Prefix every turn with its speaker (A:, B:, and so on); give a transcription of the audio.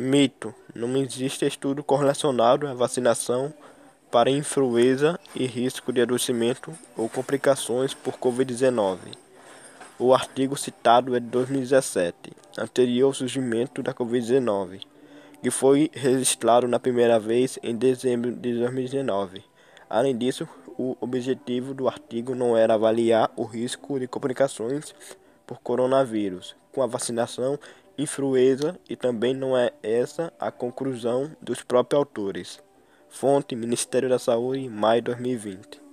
A: Mito: não existe estudo correlacionado à vacinação para influenza e risco de adoecimento ou complicações por Covid-19. O artigo citado é de 2017, anterior ao surgimento da Covid-19, que foi registrado na primeira vez em dezembro de 2019. Além disso, o objetivo do artigo não era avaliar o risco de complicações por coronavírus com a vacinação influenza e também não é essa a conclusão dos próprios autores. Fonte: Ministério da Saúde, maio de 2020.